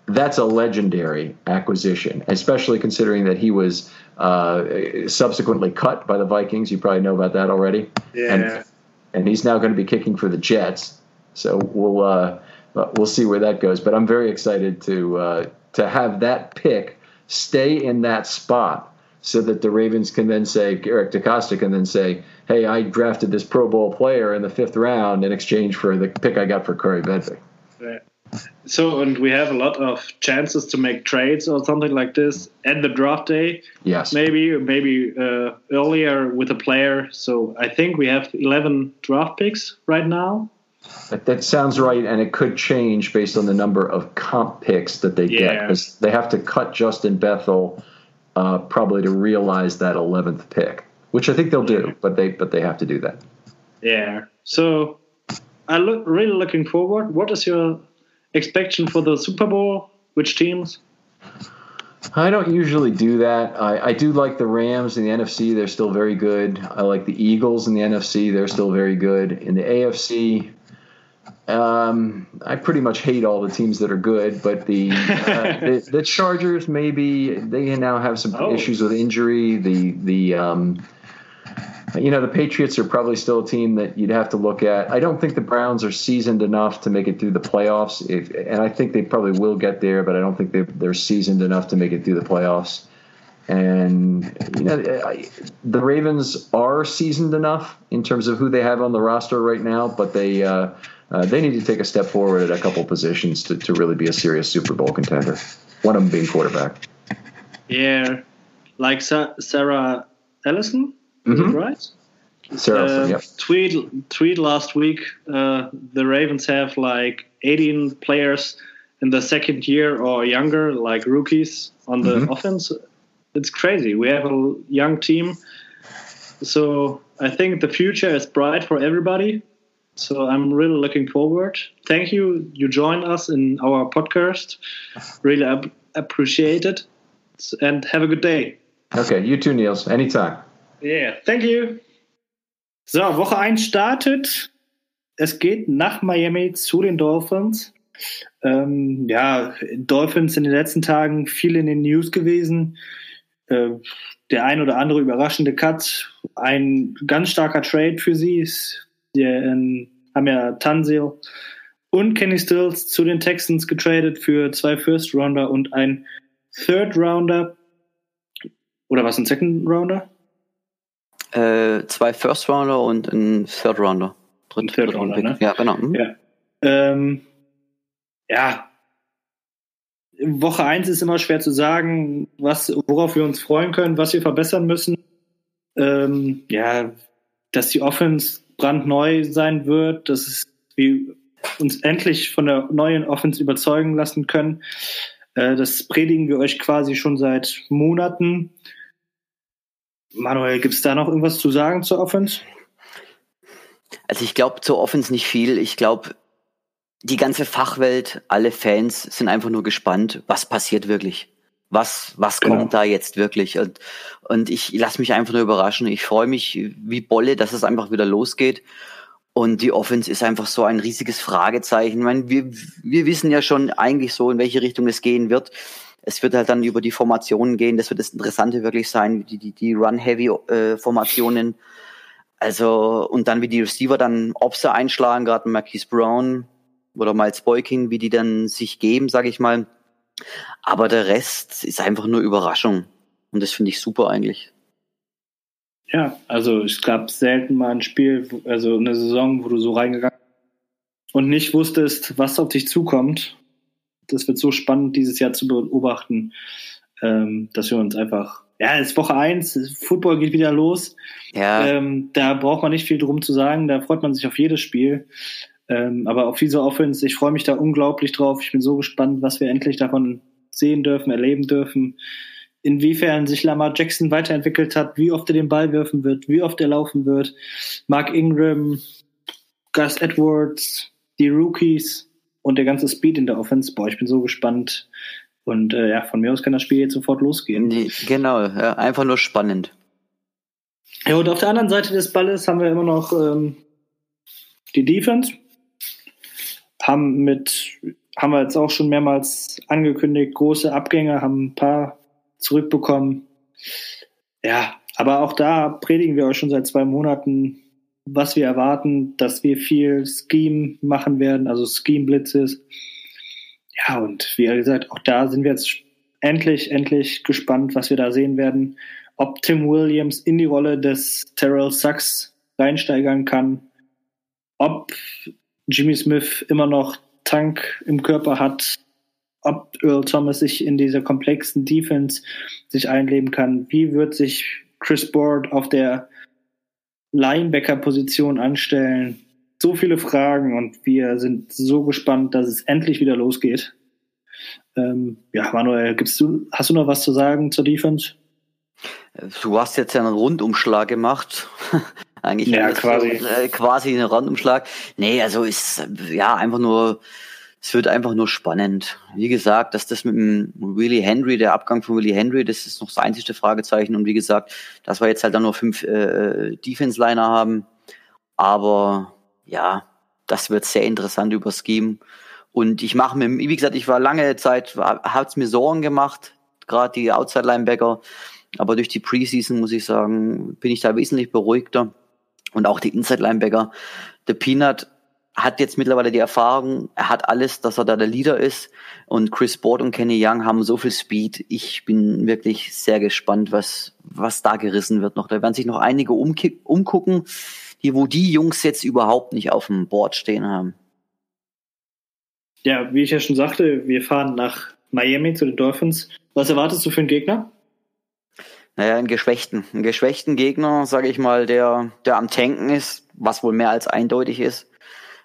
that's a legendary acquisition, especially considering that he was uh, subsequently cut by the Vikings. You probably know about that already. Yeah. And, and he's now going to be kicking for the Jets. So we'll uh, we'll see where that goes. But I'm very excited to uh, to have that pick stay in that spot so that the Ravens can then say Eric DeCosta can then say, "Hey, I drafted this Pro Bowl player in the fifth round in exchange for the pick I got for Vedvik." Right. So, and we have a lot of chances to make trades or something like this at the draft day. Yes. Maybe, maybe uh, earlier with a player. So I think we have 11 draft picks right now. That, that sounds right, and it could change based on the number of comp picks that they yeah. get because they have to cut Justin Bethel uh, probably to realize that 11th pick, which I think they'll do, but they but they have to do that. Yeah. So I look really looking forward. What is your expectation for the Super Bowl? Which teams? I don't usually do that. I, I do like the Rams in the NFC. They're still very good. I like the Eagles in the NFC. They're still very good. In the AFC, um, I pretty much hate all the teams that are good, but the uh, *laughs* the, the, Chargers maybe they now have some oh. issues with injury. The the um, you know the Patriots are probably still a team that you'd have to look at. I don't think the Browns are seasoned enough to make it through the playoffs, if, and I think they probably will get there, but I don't think they, they're seasoned enough to make it through the playoffs. And you know I, the Ravens are seasoned enough in terms of who they have on the roster right now, but they. Uh, uh, they need to take a step forward at a couple positions to, to really be a serious Super Bowl contender. One of them being quarterback. Yeah, like Sa- Sarah Ellison, mm-hmm. right? Sarah uh, yeah. Tweet tweet last week. Uh, the Ravens have like 18 players in the second year or younger, like rookies on the mm-hmm. offense. It's crazy. We have a young team, so I think the future is bright for everybody. So I'm really looking forward. Thank you. You joined us in our podcast. Really ap appreciate it. And have a good day. Okay, you too, Niels. Anytime. Yeah, thank you. So, Woche 1 startet. Es geht nach Miami zu den Dolphins. Ähm, ja, Dolphins in den letzten Tagen viel in den News gewesen. Äh, der ein oder andere überraschende Cut. Ein ganz starker Trade für sie ist der ähm, haben ja Tansil und Kenny Stills zu den Texans getradet für zwei First Rounder und ein Third Rounder. Oder was, ein Second Rounder? Äh, zwei First Rounder und ein Third Rounder. Dritt, Third Rounder, ne? Ja, genau. Hm. Ja. Ähm, ja. Woche 1 ist immer schwer zu sagen, was, worauf wir uns freuen können, was wir verbessern müssen. Ähm, ja, dass die Offense brandneu sein wird, dass wir uns endlich von der neuen Offense überzeugen lassen können. Äh, das predigen wir euch quasi schon seit Monaten. Manuel, gibt es da noch irgendwas zu sagen zur Offense? Also ich glaube zur Offense nicht viel. Ich glaube, die ganze Fachwelt, alle Fans sind einfach nur gespannt, was passiert wirklich. Was, was genau. kommt da jetzt wirklich? Und, und ich lasse mich einfach nur überraschen. Ich freue mich wie Bolle, dass es einfach wieder losgeht. Und die Offense ist einfach so ein riesiges Fragezeichen. Ich meine, wir, wir wissen ja schon eigentlich so, in welche Richtung es gehen wird. Es wird halt dann über die Formationen gehen. Das wird das Interessante wirklich sein, die, die, die Run-Heavy-Formationen. Äh, also, und dann wie die Receiver dann, ob sie einschlagen, gerade Marquise Brown oder Miles Boykin, wie die dann sich geben, sage ich mal. Aber der Rest ist einfach nur Überraschung. Und das finde ich super eigentlich. Ja, also es gab selten mal ein Spiel, also eine Saison, wo du so reingegangen und nicht wusstest, was auf dich zukommt. Das wird so spannend dieses Jahr zu beobachten, ähm, dass wir uns einfach, ja, es ist Woche eins, Football geht wieder los. Ja. Ähm, da braucht man nicht viel drum zu sagen, da freut man sich auf jedes Spiel. Ähm, aber auf diese Offense, ich freue mich da unglaublich drauf. Ich bin so gespannt, was wir endlich davon sehen dürfen, erleben dürfen. Inwiefern sich Lamar Jackson weiterentwickelt hat, wie oft er den Ball werfen wird, wie oft er laufen wird. Mark Ingram, Gus Edwards, die Rookies und der ganze Speed in der Offense. Boah, ich bin so gespannt. Und äh, ja, von mir aus kann das Spiel jetzt sofort losgehen. Die, genau, ja, einfach nur spannend. Ja, und auf der anderen Seite des Balles haben wir immer noch ähm, die Defense haben mit, haben wir jetzt auch schon mehrmals angekündigt, große Abgänge, haben ein paar zurückbekommen. Ja, aber auch da predigen wir euch schon seit zwei Monaten, was wir erwarten, dass wir viel Scheme machen werden, also Scheme-Blitzes. Ja, und wie gesagt, auch da sind wir jetzt endlich, endlich gespannt, was wir da sehen werden. Ob Tim Williams in die Rolle des Terrell Sachs reinsteigern kann, ob Jimmy Smith immer noch Tank im Körper hat, ob Earl Thomas sich in dieser komplexen Defense sich einleben kann, wie wird sich Chris Board auf der Linebacker-Position anstellen. So viele Fragen und wir sind so gespannt, dass es endlich wieder losgeht. Ähm, ja, Manuel, gibst du, hast du noch was zu sagen zur Defense? Du hast jetzt einen Rundumschlag gemacht. Eigentlich ja, quasi. So, äh, quasi ein Rundumschlag. Nee, also ist ja einfach nur es wird einfach nur spannend. Wie gesagt, dass das mit dem Willie Henry, der Abgang von Willie Henry, das ist noch das einzige Fragezeichen. Und wie gesagt, dass wir jetzt halt dann nur fünf äh, Defense-Liner haben. Aber ja, das wird sehr interessant über Scheme. Und ich mache mir, wie gesagt, ich war lange Zeit, hat es mir Sorgen gemacht, gerade die Outside-Linebacker. Aber durch die Preseason, muss ich sagen, bin ich da wesentlich beruhigter. Und auch die Inside-Linebacker. Der Peanut hat jetzt mittlerweile die Erfahrung, er hat alles, dass er da der Leader ist. Und Chris Board und Kenny Young haben so viel Speed. Ich bin wirklich sehr gespannt, was, was da gerissen wird noch. Da werden sich noch einige umgucken, die, wo die Jungs jetzt überhaupt nicht auf dem Board stehen haben. Ja, wie ich ja schon sagte, wir fahren nach Miami zu den Dolphins. Was erwartest du für einen Gegner? Naja, einen geschwächten. Einen geschwächten Gegner, sage ich mal, der, der am Tanken ist, was wohl mehr als eindeutig ist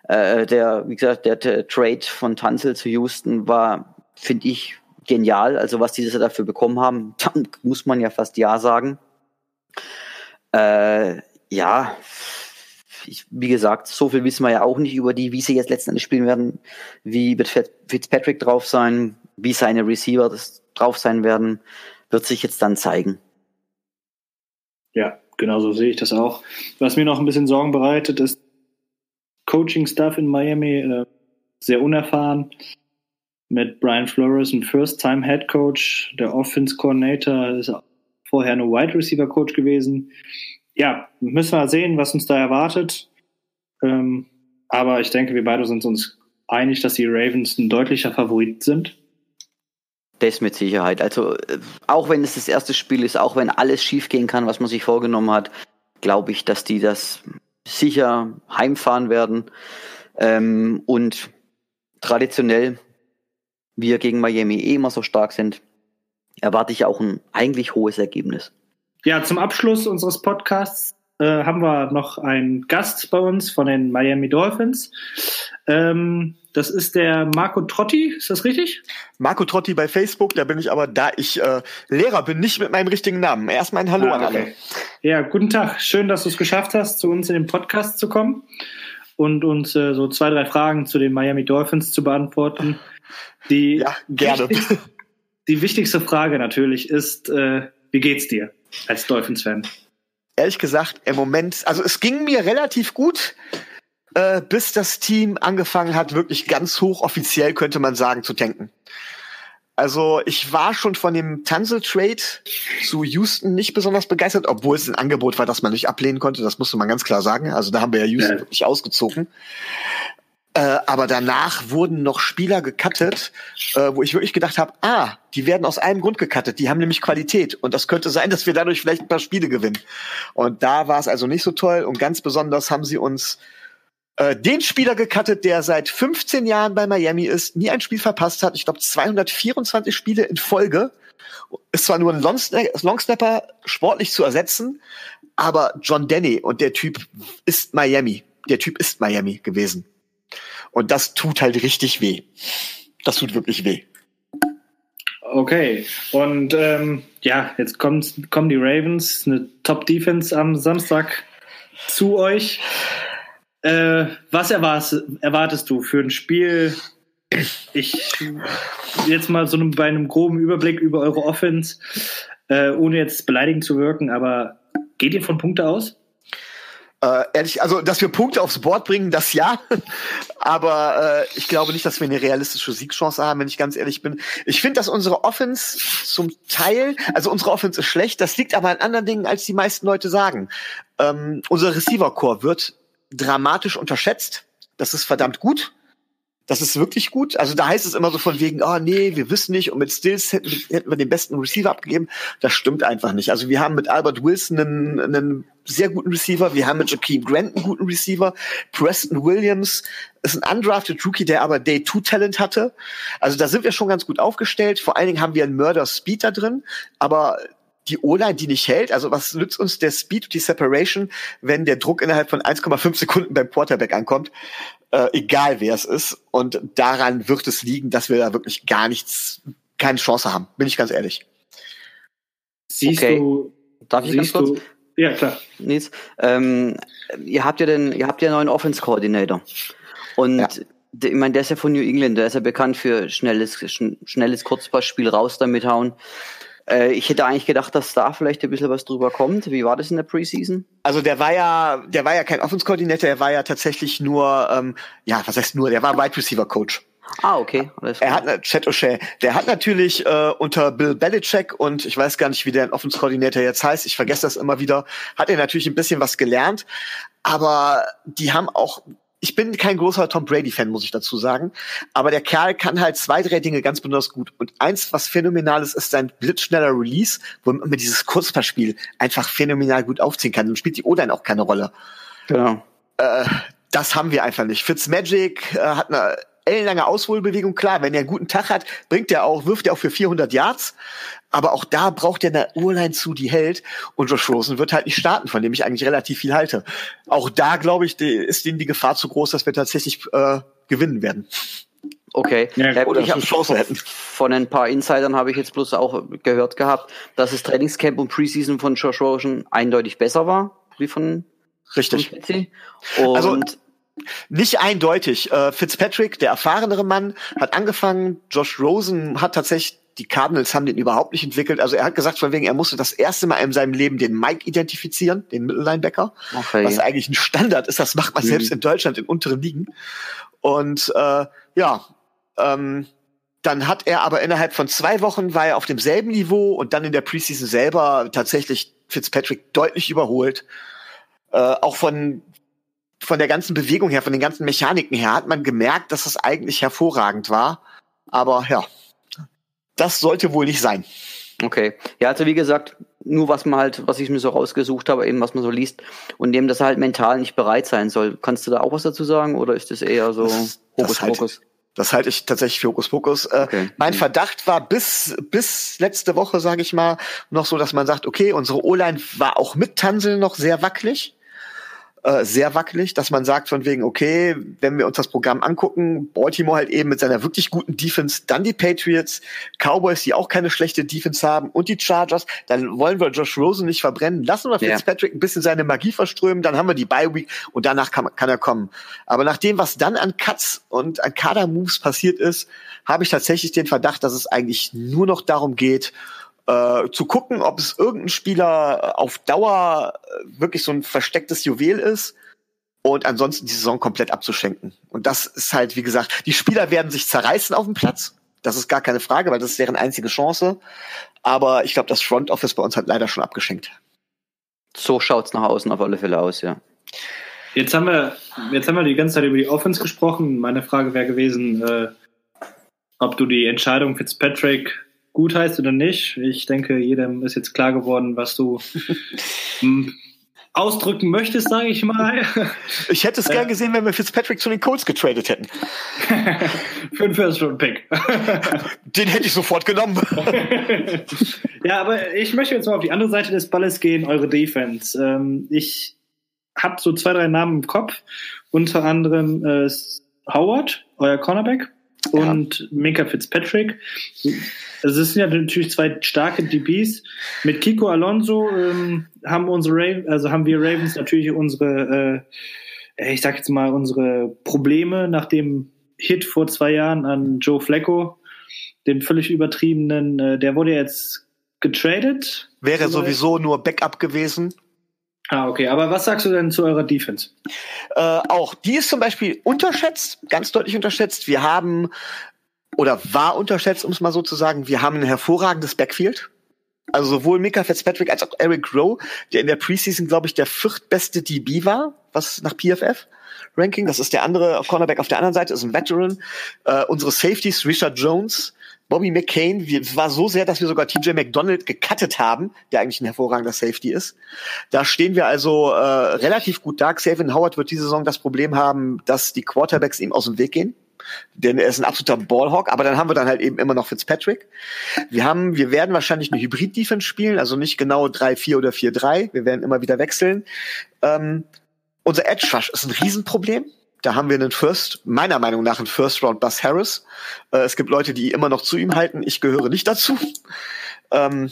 äh, der, wie gesagt, der, der Trade von Tanzel zu Houston war, finde ich, genial. Also was diese dafür bekommen haben, *laughs* dann muss man ja fast ja sagen. Äh, ja, ich, wie gesagt, so viel wissen wir ja auch nicht über die, wie sie jetzt letztendlich spielen werden. Wie wird Fitzpatrick drauf sein, wie seine Receiver drauf sein werden, wird sich jetzt dann zeigen. Ja, genau so sehe ich das auch. Was mir noch ein bisschen Sorgen bereitet, ist Coaching-Staff in Miami, äh, sehr unerfahren. Mit Brian Flores, ein First-Time-Head Coach, der Offense-Coordinator, ist vorher nur Wide Receiver-Coach gewesen. Ja, müssen wir sehen, was uns da erwartet. Ähm, aber ich denke, wir beide sind uns einig, dass die Ravens ein deutlicher Favorit sind. Das mit Sicherheit. Also äh, auch wenn es das erste Spiel ist, auch wenn alles schiefgehen kann, was man sich vorgenommen hat, glaube ich, dass die das sicher heimfahren werden. Ähm, und traditionell, wir gegen Miami eh immer so stark sind, erwarte ich auch ein eigentlich hohes Ergebnis. Ja, zum Abschluss unseres Podcasts äh, haben wir noch einen Gast bei uns von den Miami Dolphins. Ähm, das ist der Marco Trotti, ist das richtig? Marco Trotti bei Facebook, da bin ich aber, da ich äh, Lehrer bin, nicht mit meinem richtigen Namen. Erstmal ein Hallo ah, an alle. Ja, guten Tag. Schön, dass du es geschafft hast, zu uns in den Podcast zu kommen und uns äh, so zwei, drei Fragen zu den Miami Dolphins zu beantworten. Die ja, gerne. Wichtigste, die wichtigste Frage natürlich ist, äh, wie geht's dir als Dolphins-Fan? Ehrlich gesagt, im Moment, also es ging mir relativ gut äh, bis das Team angefangen hat, wirklich ganz hoch offiziell, könnte man sagen, zu tanken. Also ich war schon von dem Tansel-Trade zu Houston nicht besonders begeistert, obwohl es ein Angebot war, das man nicht ablehnen konnte. Das musste man ganz klar sagen. Also da haben wir ja Houston ja. wirklich ausgezogen. Äh, aber danach wurden noch Spieler gecuttet, äh, wo ich wirklich gedacht habe, ah, die werden aus einem Grund gecuttet. Die haben nämlich Qualität. Und das könnte sein, dass wir dadurch vielleicht ein paar Spiele gewinnen. Und da war es also nicht so toll. Und ganz besonders haben sie uns äh, den Spieler gecuttet, der seit 15 Jahren bei Miami ist, nie ein Spiel verpasst hat. Ich glaube 224 Spiele in Folge. Ist zwar nur ein Longsnapper sportlich zu ersetzen, aber John Denny und der Typ ist Miami. Der Typ ist Miami gewesen. Und das tut halt richtig weh. Das tut wirklich weh. Okay, und ähm, ja, jetzt kommt, kommen die Ravens, eine Top-Defense am Samstag zu euch. Äh, was erwartest, erwartest du für ein Spiel? Ich jetzt mal so bei einem groben Überblick über eure Offense, äh, ohne jetzt beleidigend zu wirken, aber geht ihr von Punkte aus? Äh, ehrlich, also dass wir Punkte aufs Board bringen, das ja. *laughs* Aber äh, ich glaube nicht, dass wir eine realistische Siegchance haben, wenn ich ganz ehrlich bin. Ich finde, dass unsere Offense zum Teil, also unsere Offense ist schlecht, das liegt aber an anderen Dingen, als die meisten Leute sagen. Ähm, unser Receiver-Core wird dramatisch unterschätzt. Das ist verdammt gut. Das ist wirklich gut. Also da heißt es immer so von wegen, oh nee, wir wissen nicht und mit Stills hätten, hätten wir den besten Receiver abgegeben. Das stimmt einfach nicht. Also wir haben mit Albert Wilson einen, einen sehr guten Receiver. Wir haben mit Jakeem Grant einen guten Receiver. Preston Williams ist ein undrafted Rookie, der aber Day-2-Talent hatte. Also da sind wir schon ganz gut aufgestellt. Vor allen Dingen haben wir einen Murder Speed da drin. Aber die O-Line, die nicht hält. Also was nützt uns der Speed und die Separation, wenn der Druck innerhalb von 1,5 Sekunden beim Quarterback ankommt? Äh, egal wer es ist. Und daran wird es liegen, dass wir da wirklich gar nichts, keine Chance haben. Bin ich ganz ehrlich. Siehst okay. du, Darf ich ganz kurz? Du, ja, klar. Nils, ähm, ihr habt ja den, ihr habt ja einen neuen Offense Coordinator. Und ja. ich meine, der ist ja von New England, der ist ja bekannt für schnelles, schnelles Kurzpassspiel raus damit hauen. Äh, ich hätte eigentlich gedacht, dass da vielleicht ein bisschen was drüber kommt. Wie war das in der Preseason? Also der war ja, der war ja kein Offenskoordinator, der war ja tatsächlich nur, ähm, ja, was heißt nur, der war Wide Receiver Coach. Ah, okay. er hat Chet O'Shea. Der hat natürlich äh, unter Bill Belichick und ich weiß gar nicht, wie der Offenskoordinator jetzt heißt. Ich vergesse das immer wieder. Hat er natürlich ein bisschen was gelernt, aber die haben auch ich bin kein großer Tom Brady-Fan, muss ich dazu sagen. Aber der Kerl kann halt zwei, drei Dinge ganz besonders gut. Und eins, was phänomenal ist, ist sein blitzschneller Release, wo man dieses Kurzpassspiel einfach phänomenal gut aufziehen kann. Und spielt die O-Line auch keine Rolle. Genau. Äh, das haben wir einfach nicht. Fitzmagic äh, hat eine ellenlange Ausholbewegung. Klar, wenn er einen guten Tag hat, bringt er auch, wirft er auch für 400 Yards. Aber auch da braucht er eine Urline zu, die hält. Und Josh Rosen wird halt nicht starten, von dem ich eigentlich relativ viel halte. Auch da, glaube ich, ist ihnen die Gefahr zu groß, dass wir tatsächlich äh, gewinnen werden. Okay. Ja, ja gut, ich habe von ein paar Insidern habe ich jetzt bloß auch gehört gehabt, dass das Trainingscamp und Preseason von Josh Rosen eindeutig besser war wie von Richtig. Von also nicht eindeutig. Äh, Fitzpatrick, der erfahrenere Mann, hat angefangen. Josh Rosen hat tatsächlich die Cardinals haben den überhaupt nicht entwickelt. Also er hat gesagt, von wegen, er musste das erste Mal in seinem Leben den Mike identifizieren, den Mittellinebacker, okay. was eigentlich ein Standard ist. Das macht man mhm. selbst in Deutschland in unteren Ligen. Und äh, ja, ähm, dann hat er aber innerhalb von zwei Wochen war er auf demselben Niveau und dann in der Preseason selber tatsächlich Fitzpatrick deutlich überholt. Äh, auch von von der ganzen Bewegung her, von den ganzen Mechaniken her, hat man gemerkt, dass es eigentlich hervorragend war. Aber ja, das sollte wohl nicht sein. Okay. Ja, also wie gesagt, nur was man halt, was ich mir so rausgesucht habe, eben was man so liest und dem, dass er halt mental nicht bereit sein soll. Kannst du da auch was dazu sagen oder ist das eher so Hokuspokus? Das halte ich tatsächlich für Hokuspokus. Äh, okay. Mein Verdacht war bis, bis letzte Woche, sage ich mal, noch so, dass man sagt, okay, unsere O-Line war auch mit Tansel noch sehr wackelig äh, sehr wackelig, dass man sagt von wegen, okay, wenn wir uns das Programm angucken, Baltimore halt eben mit seiner wirklich guten Defense, dann die Patriots, Cowboys, die auch keine schlechte Defense haben und die Chargers, dann wollen wir Josh Rosen nicht verbrennen, lassen wir Fitzpatrick ja. ein bisschen seine Magie verströmen, dann haben wir die Bye Week und danach kann, kann er kommen. Aber nach dem, was dann an Cuts und an Kader-Moves passiert ist, habe ich tatsächlich den Verdacht, dass es eigentlich nur noch darum geht, äh, zu gucken, ob es irgendein Spieler auf Dauer äh, wirklich so ein verstecktes Juwel ist und ansonsten die Saison komplett abzuschenken. Und das ist halt, wie gesagt, die Spieler werden sich zerreißen auf dem Platz. Das ist gar keine Frage, weil das ist deren einzige Chance. Aber ich glaube, das Front Office bei uns hat leider schon abgeschenkt. So schaut's nach außen auf alle Fälle aus, ja. Jetzt haben wir, jetzt haben wir die ganze Zeit über die Offense gesprochen. Meine Frage wäre gewesen, äh, ob du die Entscheidung Fitzpatrick gut heißt oder nicht. Ich denke, jedem ist jetzt klar geworden, was du *laughs* hm, ausdrücken möchtest, sage ich mal. Ich hätte es gern äh. gesehen, wenn wir Fitzpatrick zu den Colts getradet hätten. *laughs* Für einen First-Round-Pick. *laughs* Den hätte ich sofort genommen. ja, aber ich möchte jetzt mal auf die andere Seite des Balles gehen, eure Defense. Ähm, ich habe so zwei, drei Namen im Kopf, unter anderem äh, Howard, euer Cornerback, und ja. Minka Fitzpatrick. Also es sind ja natürlich zwei starke DBs. Mit Kiko Alonso ähm, haben unsere Ravens, also haben wir Ravens natürlich unsere, äh, ich sag jetzt mal, unsere Probleme nach dem Hit vor zwei Jahren an Joe Flacco, den völlig übertriebenen, äh, der wurde jetzt getradet. Wäre sowieso nur Backup gewesen. Ah, okay. Aber was sagst du denn zu eurer Defense? Äh, auch die ist zum Beispiel unterschätzt, ganz deutlich unterschätzt. Wir haben oder war unterschätzt, um es mal so zu sagen. Wir haben ein hervorragendes Backfield. Also sowohl Mika Fitzpatrick als auch Eric Rowe, der in der Preseason, glaube ich, der viertbeste DB war, was nach PFF Ranking. Das ist der andere Cornerback auf der anderen Seite, ist ein Veteran. Äh, unsere Safeties, Richard Jones, Bobby McCain, es war so sehr, dass wir sogar TJ McDonald gecuttet haben, der eigentlich ein hervorragender Safety ist. Da stehen wir also äh, relativ gut da. Xavier Howard wird diese Saison das Problem haben, dass die Quarterbacks ihm aus dem Weg gehen. Denn er ist ein absoluter Ballhawk, aber dann haben wir dann halt eben immer noch Fitzpatrick. Wir haben, wir werden wahrscheinlich eine Hybrid-Defense spielen, also nicht genau 3-4 oder 4-3. Wir werden immer wieder wechseln. Ähm, unser Edge Rush ist ein Riesenproblem. Da haben wir einen First, meiner Meinung nach einen First Round Bus Harris. Äh, es gibt Leute, die immer noch zu ihm halten. Ich gehöre nicht dazu. Ähm,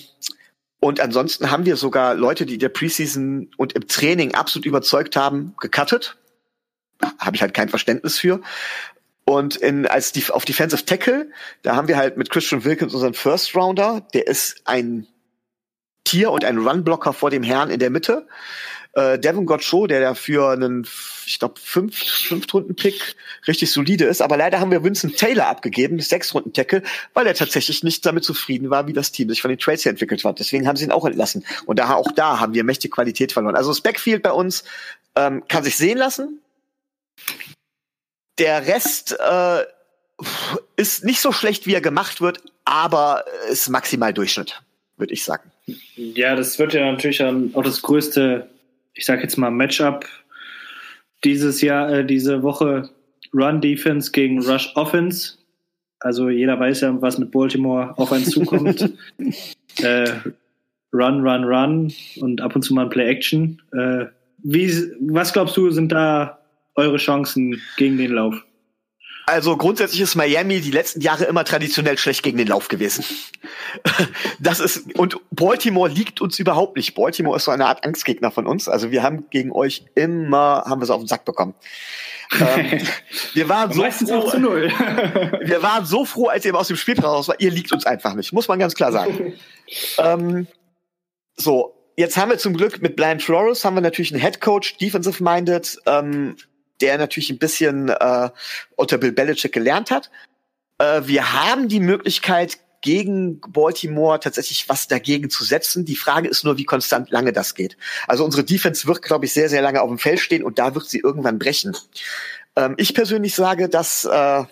und ansonsten haben wir sogar Leute, die der Preseason und im Training absolut überzeugt haben, gecuttet. Habe ich halt kein Verständnis für. Und in, als die, auf Defensive Tackle, da haben wir halt mit Christian Wilkins unseren First Rounder, der ist ein Tier und ein Runblocker vor dem Herrn in der Mitte. Äh, Devin Gottschow, der dafür einen, ich glaube, fünf, fünf Runden Pick richtig solide ist. Aber leider haben wir Vincent Taylor abgegeben, sechs Runden Tackle, weil er tatsächlich nicht damit zufrieden war, wie das Team sich von den Trades her entwickelt hat. Deswegen haben sie ihn auch entlassen. Und da, auch da haben wir mächtige Qualität verloren. Also das Backfield bei uns ähm, kann sich sehen lassen. Der Rest äh, ist nicht so schlecht, wie er gemacht wird, aber ist maximal Durchschnitt, würde ich sagen. Ja, das wird ja natürlich auch das größte ich sage jetzt mal, Matchup dieses Jahr, äh, diese Woche Run Defense gegen Rush Offense. Also jeder weiß ja, was mit Baltimore auf einen zukommt. *laughs* äh, run, run, run und ab und zu mal ein Play Action. Äh, wie, was glaubst du, sind da eure Chancen gegen den Lauf? Also grundsätzlich ist Miami die letzten Jahre immer traditionell schlecht gegen den Lauf gewesen. *laughs* Das ist und Baltimore liegt uns überhaupt nicht. Baltimore ist so eine Art Angstgegner von uns. Also wir haben gegen euch immer haben wir es auf den Sack bekommen. ähm, *laughs* wir waren so froh, *laughs* wir waren so froh, als ihr aus dem Spiel raus war. Ihr liegt uns einfach nicht, muss man ganz klar sagen. ähm, so, jetzt haben wir zum Glück mit Brian Flores haben wir natürlich einen Head Coach, defensive minded. Ähm, der natürlich ein bisschen äh, unter Bill Belichick gelernt hat. Äh, wir haben die Möglichkeit, gegen Baltimore tatsächlich was dagegen zu setzen. Die Frage ist nur, wie konstant lange das geht. Also unsere Defense wird, glaube ich, sehr, sehr lange auf dem Feld stehen und da wird sie irgendwann brechen. Ähm, ich persönlich sage, dass äh,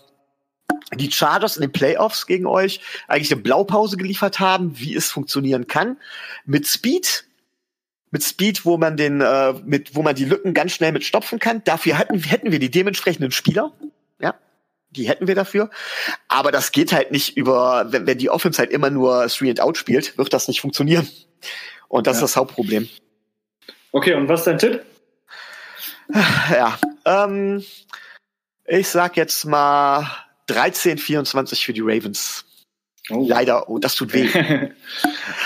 die Chargers in den Playoffs gegen euch eigentlich eine Blaupause geliefert haben, wie es funktionieren kann. Mit Speed, mit Speed, wo man den, äh, mit, wo man die Lücken ganz schnell mit stopfen kann. Dafür hätten, hätten wir die dementsprechenden Spieler. Ja, die hätten wir dafür. Aber das geht halt nicht über, wenn, wenn die Offense halt immer nur Three and Out spielt, wird das nicht funktionieren. Und das ja. ist das Hauptproblem. Okay, und was ist dein Tipp? Ja, ähm, ich sag jetzt mal 13, 24 für die Ravens. Oh. Leider, oh, das tut weh. *laughs*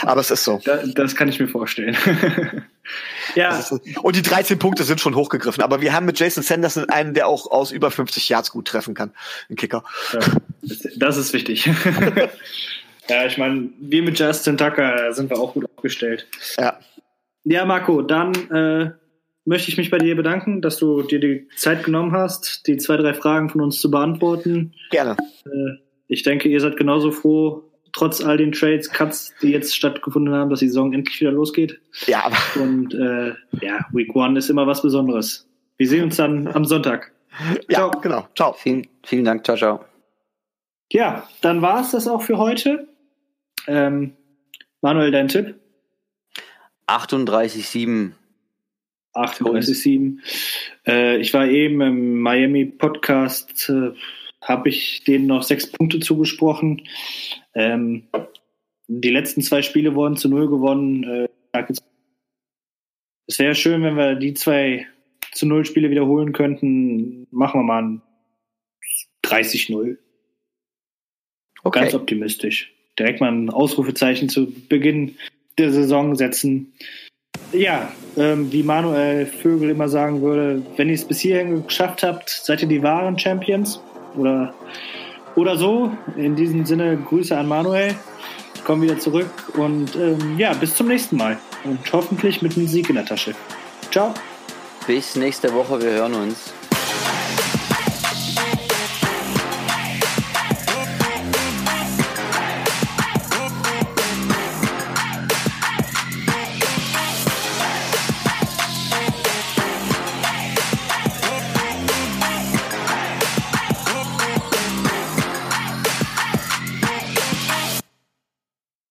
Aber es ist so. Das, das kann ich mir vorstellen. *laughs* ja. und die 13 Punkte sind schon hochgegriffen. Aber wir haben mit Jason Sanderson einen, der auch aus über 50 Yards gut treffen kann. Ein Kicker. Ja, das ist wichtig. *laughs* ja, ich meine, wir mit Justin Tucker sind wir auch gut aufgestellt. Ja. Ja, Marco, dann äh, möchte ich mich bei dir bedanken, dass du dir die Zeit genommen hast, die zwei, drei Fragen von uns zu beantworten. Gerne. Äh, ich denke, ihr seid genauso froh, trotz all den Trades, Cuts, die jetzt stattgefunden haben, dass die Saison endlich wieder losgeht. Ja. Und äh, ja, Week One ist immer was Besonderes. Wir sehen uns dann am Sonntag. Ja, ciao. genau. Ciao. Vielen, vielen Dank. Ciao, ciao. Ja, dann war es das auch für heute. Ähm, Manuel, dein Tipp? 38,7. 38,7. Äh, ich war eben im Miami Podcast. Äh, habe ich denen noch sechs Punkte zugesprochen. Ähm, die letzten zwei Spiele wurden zu null gewonnen. Äh, es wäre schön, wenn wir die zwei zu null Spiele wiederholen könnten. Machen wir mal ein 30-0. Okay. Ganz optimistisch. Direkt mal ein Ausrufezeichen zu Beginn der Saison setzen. Ja, ähm, wie Manuel Vögel immer sagen würde, wenn ihr es bis hierhin geschafft habt, seid ihr die wahren Champions oder, oder so. In diesem Sinne, Grüße an Manuel. Ich komme wieder zurück und ähm, ja, bis zum nächsten Mal. Und hoffentlich mit einem Sieg in der Tasche. Ciao. Bis nächste Woche, wir hören uns.